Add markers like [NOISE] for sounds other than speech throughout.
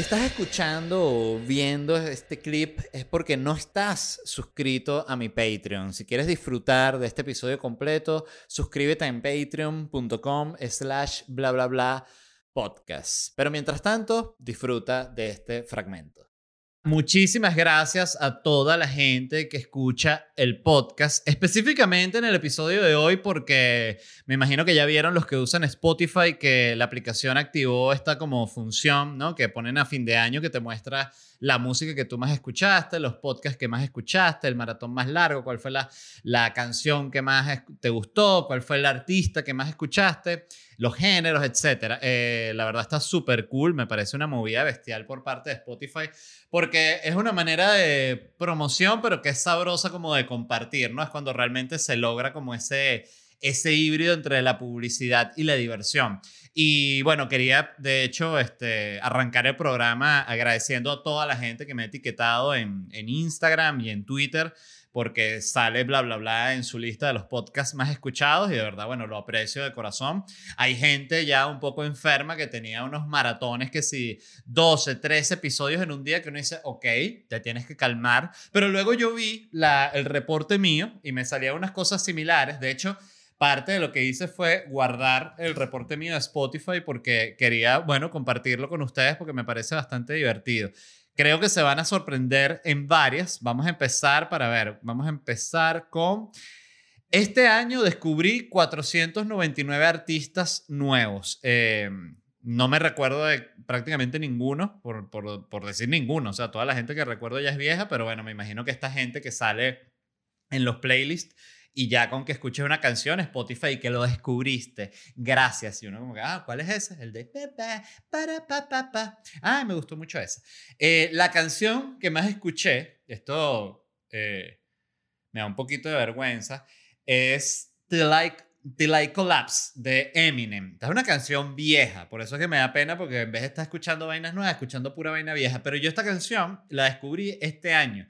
Estás escuchando o viendo este clip es porque no estás suscrito a mi Patreon. Si quieres disfrutar de este episodio completo, suscríbete en patreon.com slash bla bla bla podcast. Pero mientras tanto, disfruta de este fragmento. Muchísimas gracias a toda la gente que escucha el podcast, específicamente en el episodio de hoy, porque me imagino que ya vieron los que usan Spotify que la aplicación activó esta como función, ¿no? Que ponen a fin de año que te muestra la música que tú más escuchaste, los podcasts que más escuchaste, el maratón más largo, cuál fue la, la canción que más te gustó, cuál fue el artista que más escuchaste, los géneros, etc. Eh, la verdad está súper cool, me parece una movida bestial por parte de Spotify, porque es una manera de promoción, pero que es sabrosa como de compartir, ¿no? Es cuando realmente se logra como ese ese híbrido entre la publicidad y la diversión. Y bueno, quería de hecho este, arrancar el programa agradeciendo a toda la gente que me ha etiquetado en, en Instagram y en Twitter porque sale bla, bla, bla en su lista de los podcasts más escuchados y de verdad, bueno, lo aprecio de corazón. Hay gente ya un poco enferma que tenía unos maratones que si 12, 13 episodios en un día que uno dice, ok, te tienes que calmar, pero luego yo vi la, el reporte mío y me salían unas cosas similares. De hecho, parte de lo que hice fue guardar el reporte mío de Spotify porque quería, bueno, compartirlo con ustedes porque me parece bastante divertido. Creo que se van a sorprender en varias. Vamos a empezar para ver, vamos a empezar con... Este año descubrí 499 artistas nuevos. Em, no me recuerdo de prácticamente ninguno, por, por, por decir ninguno. O sea, toda la gente que recuerdo ya es vieja, pero bueno, me imagino que esta gente que sale en los playlists y ya con que escuches una canción, Spotify, que lo descubriste, gracias. Y uno como que, ah, ¿cuál es ese? El de para, pa, pa. Ah, me gustó mucho ese. Eh, la canción que más escuché, esto eh, me da un poquito de vergüenza, es Till I, Till I Collapse de Eminem. Esta es una canción vieja, por eso es que me da pena porque en vez de estar escuchando vainas nuevas, escuchando pura vaina vieja. Pero yo esta canción la descubrí este año.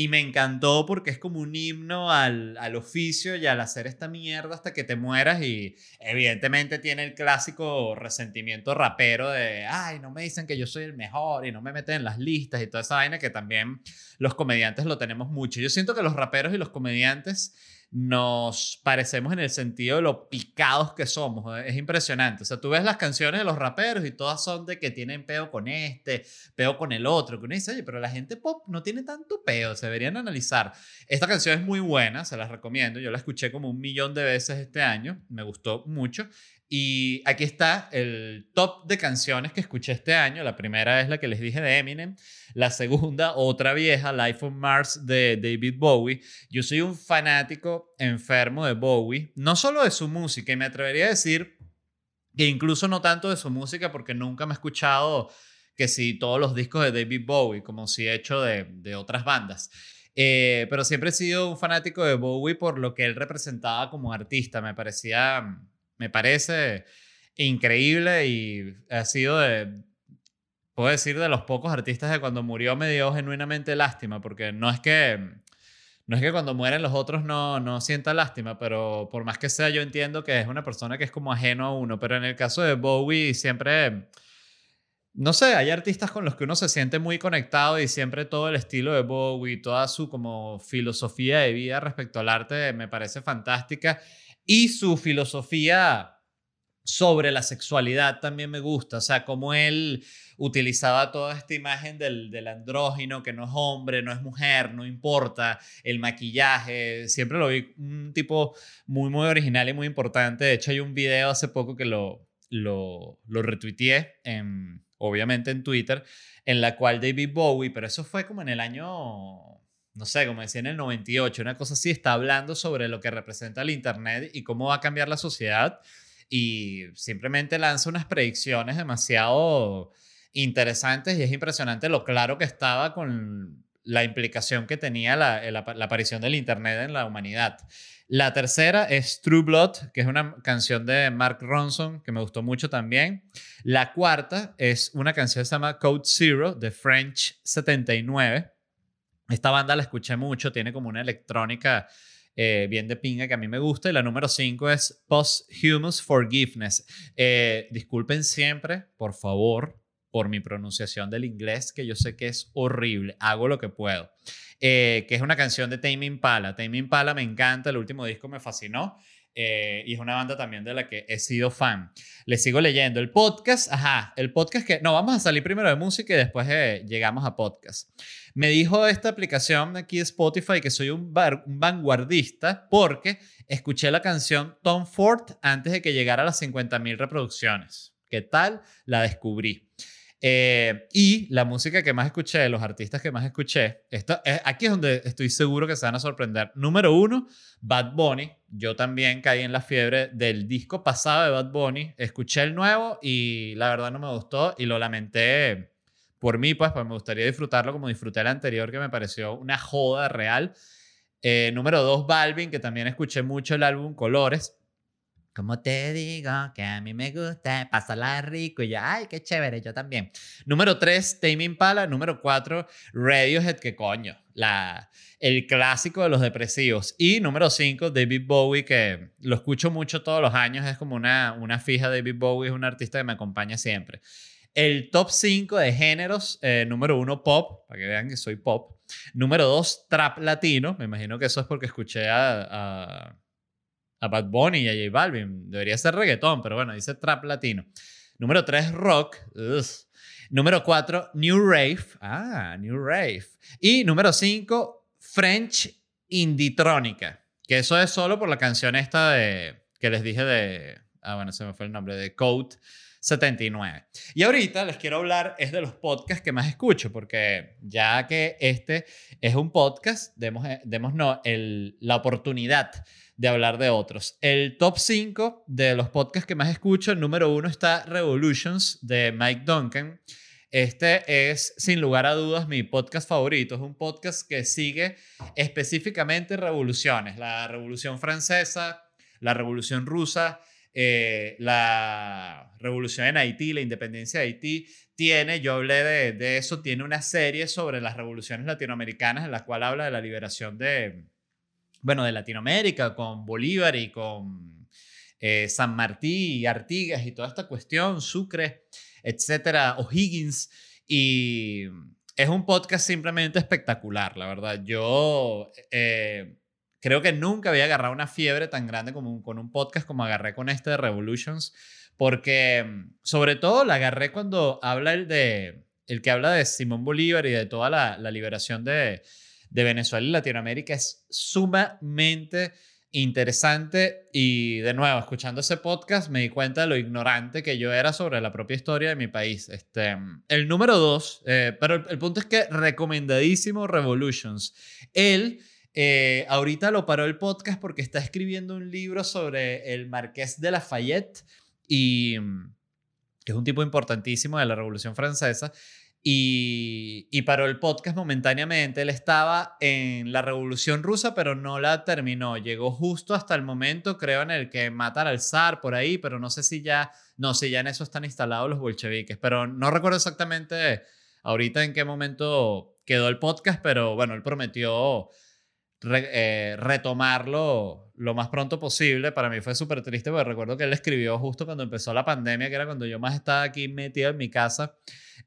Y me encantó porque es como un himno al, al, oficio y al hacer esta mierda hasta que te mueras. Y evidentemente tiene el clásico resentimiento rapero de, ay, no me dicen que yo soy el mejor y no me meten en las listas y toda esa vaina que también los comediantes lo tenemos mucho. Yo siento que los raperos y los comediantes nos parecemos en el sentido de lo picados que somos. Es impresionante. O sea, tú ves las canciones de los raperos y todas son de que tienen peo con este, peo con el otro. Que uno dice, oye, pero la gente pop no tiene tanto peo. Se deberían analizar. Esta canción es muy buena, se las recomiendo. Yo la escuché como un millón de veces este año. Me gustó mucho. Y aquí está el top de canciones que escuché este año. La primera es la que les dije de Eminem. La segunda, otra vieja, Life on Mars de David Bowie. Yo soy un fanático enfermo de Bowie, no solo de su música, y me atrevería a decir que incluso no tanto de su música, porque nunca me he escuchado que si todos los discos de David Bowie, como si he hecho de, otras bandas. Eh, pero siempre he sido un fanático de Bowie por lo que él representaba como artista. Me parecía me parece increíble y ha sido de, puedo decir, de los pocos artistas de cuando murió me dio genuinamente lástima, porque no es que, no es que cuando mueren los otros no, no sienta lástima, pero por más que sea yo entiendo que es una persona que es como ajeno a uno, pero en el caso de Bowie siempre... No sé, hay artistas con los que uno se siente muy conectado y siempre todo el estilo de Bowie, toda su como filosofía de vida respecto al arte me parece fantástica y su filosofía sobre la sexualidad también me gusta, o sea, como él utilizaba toda esta imagen del, del, andrógino, que no es hombre, no es mujer, no importa, el maquillaje, siempre lo vi un tipo muy, muy original y muy importante. De hecho, hay un video hace poco que lo, lo, retuiteé, obviamente en Twitter, en la cual David Bowie, pero eso fue como en el año no sé, como decía en el 98, una cosa así, está hablando sobre lo que representa el Internet y cómo va a cambiar la sociedad y simplemente lanza unas predicciones demasiado interesantes y es impresionante lo claro que estaba con la implicación que tenía la, la, aparición del Internet en la humanidad. La tercera es True Blood, que es una canción de Mark Ronson que me gustó mucho también. La cuarta es una canción que se llama Code Zero de French 79. Esta banda la escuché mucho, tiene como una electrónica eh, bien de pinga que a mí me gusta. Y la número 5 es Posthumous Forgiveness. Eh, disculpen siempre, por favor, por mi pronunciación del inglés, que yo sé que es horrible. Hago lo que puedo. Eh, que es una canción de Tame Impala. Tame Impala me encanta, el último disco me fascinó. Eh, y es una banda también de la que he sido fan. Le sigo leyendo el podcast. Ajá, el podcast que... No, vamos a salir primero de música y después eh, llegamos a podcast. Me dijo esta aplicación aquí de Spotify que soy un, un vanguardista porque escuché la canción Tom Ford antes de que llegara a las 50.000 reproducciones. ¿Qué tal? La descubrí. Eh, y la música que más escuché, los artistas que más escuché, esto, aquí es donde estoy seguro que se van a sorprender. Número uno, Bad Bunny. Yo también caí en la fiebre del disco pasado de Bad Bunny. Escuché el nuevo y la verdad no me gustó y lo lamenté por mí, pues, pues me gustaría disfrutarlo como disfruté el anterior, que me pareció una joda real. Eh, número dos, Balvin, que también escuché mucho el álbum Colores. Como te digo que a mí me gusta pasarla rico y ya, ay, qué chévere, yo también. Número 3, Tame Impala. Número 4, Radiohead, que coño, la, el clásico de los depresivos. Y número 5, David Bowie, que lo escucho mucho todos los años, es como una, una fija. David Bowie es un artista que me acompaña siempre. El top 5 de géneros, eh, número 1, pop, para que vean que soy pop. Número 2, trap latino. Me imagino que eso es porque escuché a a Bad Bunny y a J Balvin. Debería ser reggaetón, pero bueno, dice trap latino. Número 3, rock. Número 4, New Rave. Ah, New Rave. Y número 5, French Inditrónica. Que eso es solo por la canción esta de, que les dije de... Ah, bueno, se me fue el nombre, de Code 79. Y ahorita les quiero hablar es de los podcasts que más escucho, porque ya que este es un podcast, demos, demos no, el, la oportunidad de hablar de otros. El top 5 de los podcasts que más escucho, el número uno está Revolutions de Mike Duncan. Este es, sin lugar a dudas, mi podcast favorito. Es un podcast que sigue específicamente revoluciones. La Revolución Francesa, la Revolución Rusa, eh, la Revolución en Haití, la independencia de Haití. Tiene, yo hablé de, de eso, tiene una serie sobre las revoluciones latinoamericanas en la cual habla de la liberación de, bueno, de Latinoamérica, con Bolívar y con eh, San Martín y Artigas y toda esta cuestión, Sucre, etcétera, O'Higgins. Y es un podcast simplemente espectacular, la verdad. Yo eh, creo que nunca había agarrado una fiebre tan grande como con un podcast como agarré con este de Revolutions, porque sobre todo la agarré cuando habla el de el que habla de Simón Bolívar y de toda la liberación de, de Venezuela y Latinoamérica es sumamente interesante y de nuevo, escuchando ese podcast me di cuenta de lo ignorante que yo era sobre la propia historia de mi país. Este, el número dos, eh, pero el, punto es que recomendadísimo Revolutions. Él eh, ahorita lo paró el podcast porque está escribiendo un libro sobre el marqués de Lafayette y que es un tipo importantísimo de la Revolución Francesa y, y, paró el podcast momentáneamente. Él estaba en la Revolución Rusa, pero no la terminó. Llegó justo hasta el momento, creo, en el que matan al zar por ahí, pero no sé si ya, no sé, ya en eso están instalados los bolcheviques, pero no recuerdo exactamente ahorita en qué momento quedó el podcast, pero bueno, él prometió eh, retomarlo lo más pronto posible. Para mí fue súper triste, porque recuerdo que él escribió justo cuando empezó la pandemia, que era cuando yo más estaba aquí metido en mi casa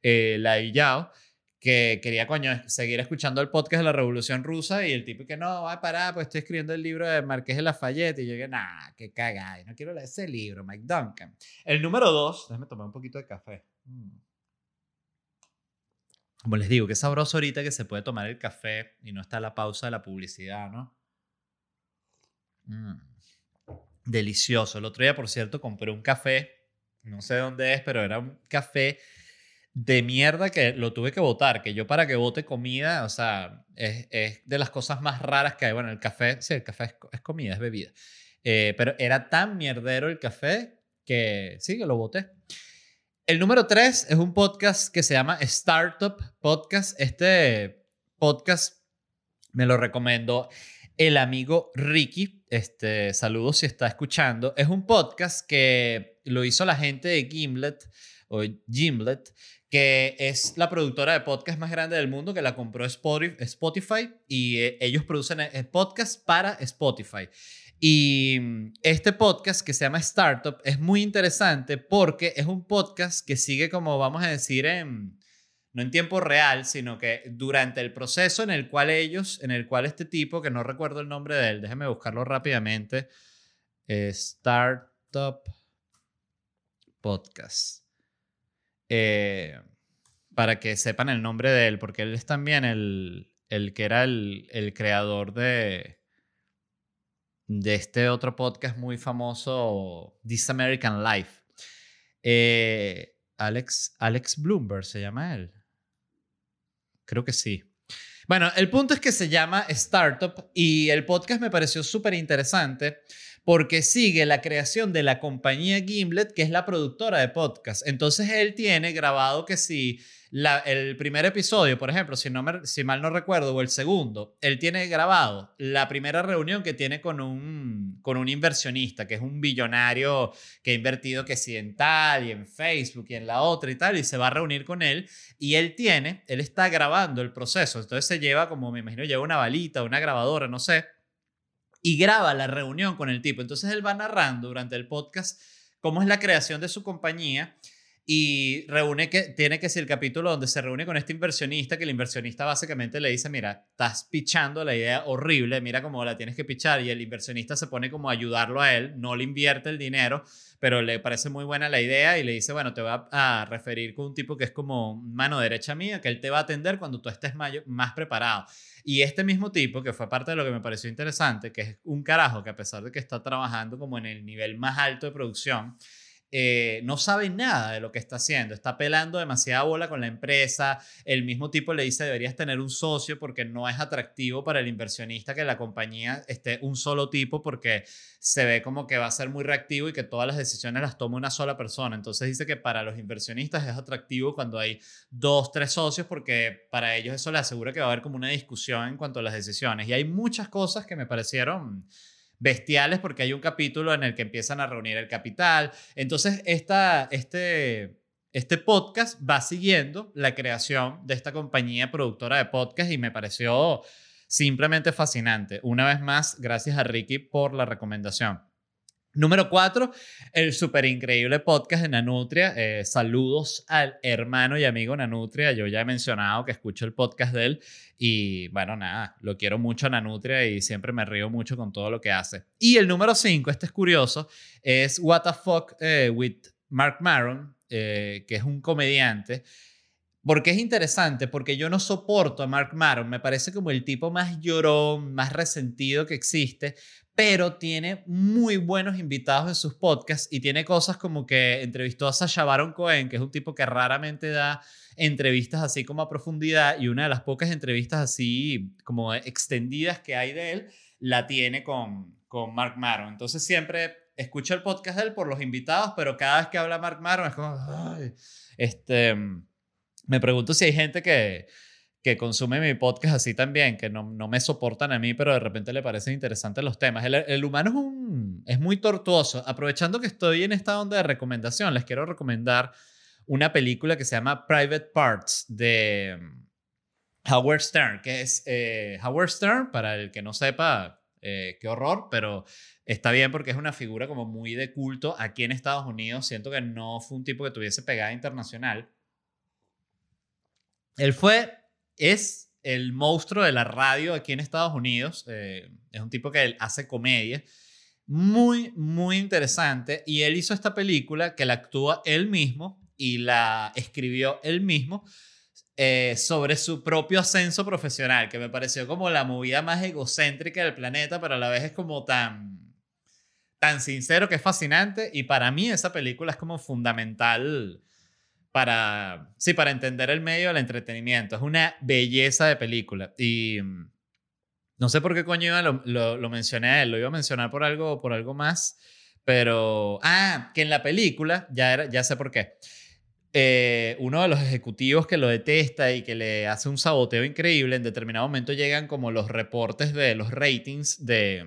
eh, la Yao, que quería, coño, seguir escuchando el podcast de la Revolución Rusa y el tipo que no, va a parar, pues estoy escribiendo el libro de Marqués de Lafayette y yo que, nah, qué cagada, no quiero leer ese libro, Mike Duncan. El número dos, déjame tomar un poquito de café. Mm. Como les digo, qué sabroso ahorita que se puede tomar el café y no está la pausa de la publicidad, ¿no? Mm. Delicioso. El otro día, por cierto, compré un café, no sé dónde es, pero era un café de mierda que lo tuve que votar, que yo para que vote comida, o sea, es, es de las cosas más raras que hay. Bueno, el café, sí, el café es, es comida, es bebida. Eh, pero era tan mierdero el café que sí, que lo voté. El número tres es un podcast que se llama Startup Podcast. Este podcast me lo recomendó el amigo Ricky. Este, saludos si está escuchando. Es un podcast que lo hizo la gente de Gimlet o Gimlet, que es la productora de podcast más grande del mundo, que la compró Spotify y eh, ellos producen eh, podcast para Spotify. Y mm, este podcast que se llama Startup es muy interesante porque es un podcast que sigue como vamos a decir no en tiempo real, sino que durante el proceso en el cual ellos, en el cual este tipo, que no recuerdo el nombre de él, déjeme buscarlo rápidamente, Startup Podcast. Eh, para que sepan el nombre de él, porque él es también el, el que era el, el creador de, de este otro podcast muy famoso, This American Life. Eh, Alex, Alex Bloomberg se llama él. Creo que sí. Bueno, el punto es que se llama Startup y el podcast me pareció súper interesante porque sigue la creación de la compañía Gimlet, que es la productora de podcast. Entonces él tiene grabado que si el primer episodio, por ejemplo, si, no si mal no recuerdo, o el segundo, él tiene grabado la primera reunión que tiene con un, con un inversionista, que es un billonario que ha invertido que si en tal y en Facebook y en la otra y tal, y se va a reunir con él. Y él tiene, él está grabando el proceso. Entonces se lleva, como me imagino, lleva una balita, una grabadora, no sé, y graba la reunión con el tipo. Entonces él va narrando durante el podcast cómo es la creación de su compañía y reúne que tiene que ser el capítulo donde se reúne con este inversionista que el inversionista básicamente le dice mira estás pichando la idea horrible mira cómo la tienes que pichar y el inversionista se pone como a ayudarlo a él no le invierte el dinero pero le parece muy buena la idea y le dice bueno te voy a, referir con un tipo que es como mano derecha mía que él te va a atender cuando tú estés más preparado y este mismo tipo que fue parte de lo que me pareció interesante que es un carajo que a pesar de que está trabajando como en el nivel más alto de producción eh, no sabe nada de lo que está haciendo, está pelando demasiada bola con la empresa, el mismo tipo le dice deberías tener un socio porque no es atractivo para el inversionista que la compañía esté un solo tipo porque se ve como que va a ser muy reactivo y que todas las decisiones las toma una sola persona. Entonces dice que para los inversionistas es atractivo cuando hay dos, tres socios porque para ellos eso le asegura que va a haber como una discusión en cuanto a las decisiones. Y hay muchas cosas que me parecieron bestiales porque hay un capítulo en el que empiezan a reunir el capital. Entonces, esta, este, este podcast va siguiendo la creación de esta compañía productora de podcast y me pareció simplemente fascinante. Una vez más, gracias a Ricky por la recomendación. Número cuatro, el súper increíble podcast de Nanutria. Eh, saludos al hermano y amigo Nanutria. Yo ya he mencionado que escucho el podcast de él y bueno, nada, lo quiero mucho a Nanutria y siempre me río mucho con todo lo que hace. Y el número cinco, este es curioso, es What the Fuck eh, with Mark Maron, eh, que es un comediante. Porque es interesante, porque yo no soporto a Mark Maron, me parece como el tipo más llorón, más resentido que existe, pero tiene muy buenos invitados en sus podcasts y tiene cosas como que entrevistó a Sasha Baron Cohen, que es un tipo que raramente da entrevistas así como a profundidad y una de las pocas entrevistas así como extendidas que hay de él, la tiene con, con Mark Maron. Entonces siempre escucho el podcast de él por los invitados, pero cada vez que habla Mark Maron es como, este, me pregunto si hay gente que que consume mi podcast así también, que no, no, me soportan a mí, pero de repente le parecen interesantes los temas. El, el humano es, un, es muy tortuoso. Aprovechando que estoy en esta onda de recomendación, les quiero recomendar una película que se llama Private Parts de mm, Howard Stern, que es eh, Howard Stern, para el que no sepa, eh, qué horror, pero está bien porque es una figura como muy de culto aquí en Estados Unidos. Siento que no fue un tipo que tuviese pegada internacional. Él fue es el monstruo de la radio aquí en Estados Unidos. Eh, es un tipo que hace comedia. Muy, muy interesante. Y él hizo esta película que la actúa él mismo y la escribió él mismo eh, sobre su propio ascenso profesional, que me pareció como la movida más egocéntrica del planeta, pero a la vez es como tan, tan sincero que es fascinante. Y para mí esa película es como fundamental para, sí, para entender el medio del entretenimiento. Es una belleza de película. Y mm, no sé por qué coño lo, lo, mencioné a él, lo iba a mencionar por algo, por algo más, pero, ah, que en la película, ya, era, ya sé por qué. Eh, uno de los ejecutivos que lo detesta y que le hace un saboteo increíble, en determinado momento llegan como los reportes de los ratings de,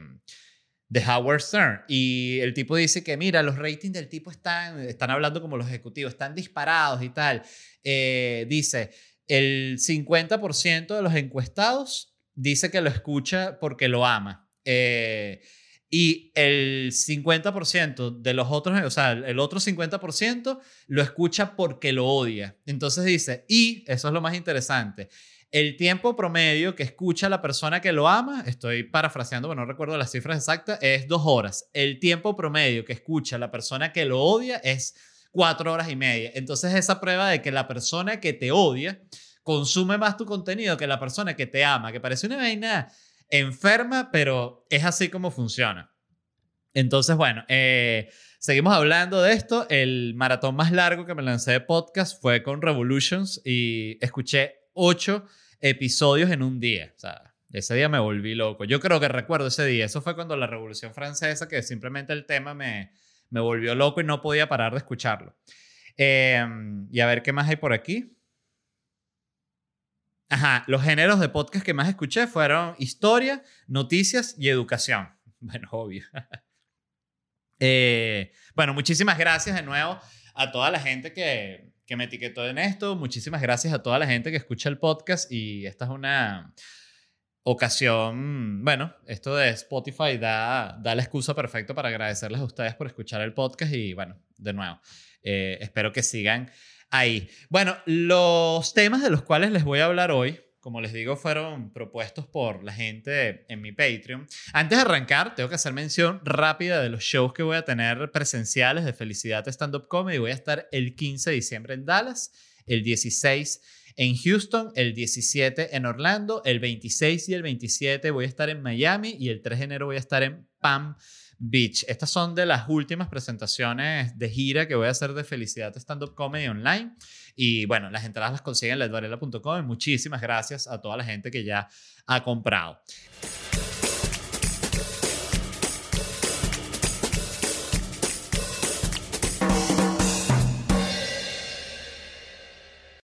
de Howard Stern. Y el tipo dice que, mira, los ratings del tipo están, están hablando como los ejecutivos, están disparados y tal. Eh, dice, el 50% de los encuestados dice que lo escucha porque lo ama. Eh, y el 50% de los otros, o sea, el otro 50% lo escucha porque lo odia. Entonces dice, y eso es lo más interesante, el tiempo promedio que escucha la persona que lo ama, estoy parafraseando, pero no recuerdo las cifras exactas, es dos horas. El tiempo promedio que escucha la persona que lo odia es cuatro horas y media. Entonces esa prueba de que la persona que te odia consume más tu contenido que la persona que te ama, que parece una vaina enferma, pero es así como funciona. Entonces, bueno, eh, seguimos hablando de esto. El maratón más largo que me lancé de podcast fue con Revolutions y escuché ocho episodios en un día. O sea, ese día me volví loco. Yo creo que recuerdo ese día. Eso fue cuando la Revolución Francesa, que simplemente el tema me, me volvió loco y no podía parar de escucharlo. Em, y a ver qué más hay por aquí. Ajá, los géneros de podcast que más escuché fueron historia, noticias y educación. [LAUGHS] Bueno, obvio. [LAUGHS] Eh, bueno, muchísimas gracias de nuevo a toda la gente que, que me etiquetó en esto. Muchísimas gracias a toda la gente que escucha el podcast y esta es una ocasión, bueno, esto de Spotify da, da la excusa perfecta para agradecerles a ustedes por escuchar el podcast y bueno, de nuevo, eh, espero que sigan ahí. Bueno, los temas de los cuales les voy a hablar hoy, como les digo, fueron propuestos por la gente en mi Patreon. Antes de arrancar, tengo que hacer mención rápida de los shows que voy a tener presenciales de Felicidad Stand Up Comedy. Voy a estar el 15 de diciembre en Dallas, el 16 en Houston, el 17 en Orlando, el 26 y el 27 voy a estar en Miami y el 3 de enero voy a estar en Pam Beach. Estas son de las últimas presentaciones de gira que voy a hacer de Felicidad Stand Up Comedy Online. Y bueno, las entradas las consiguen en ledvarela.com muchísimas gracias a toda la gente que ya ha comprado.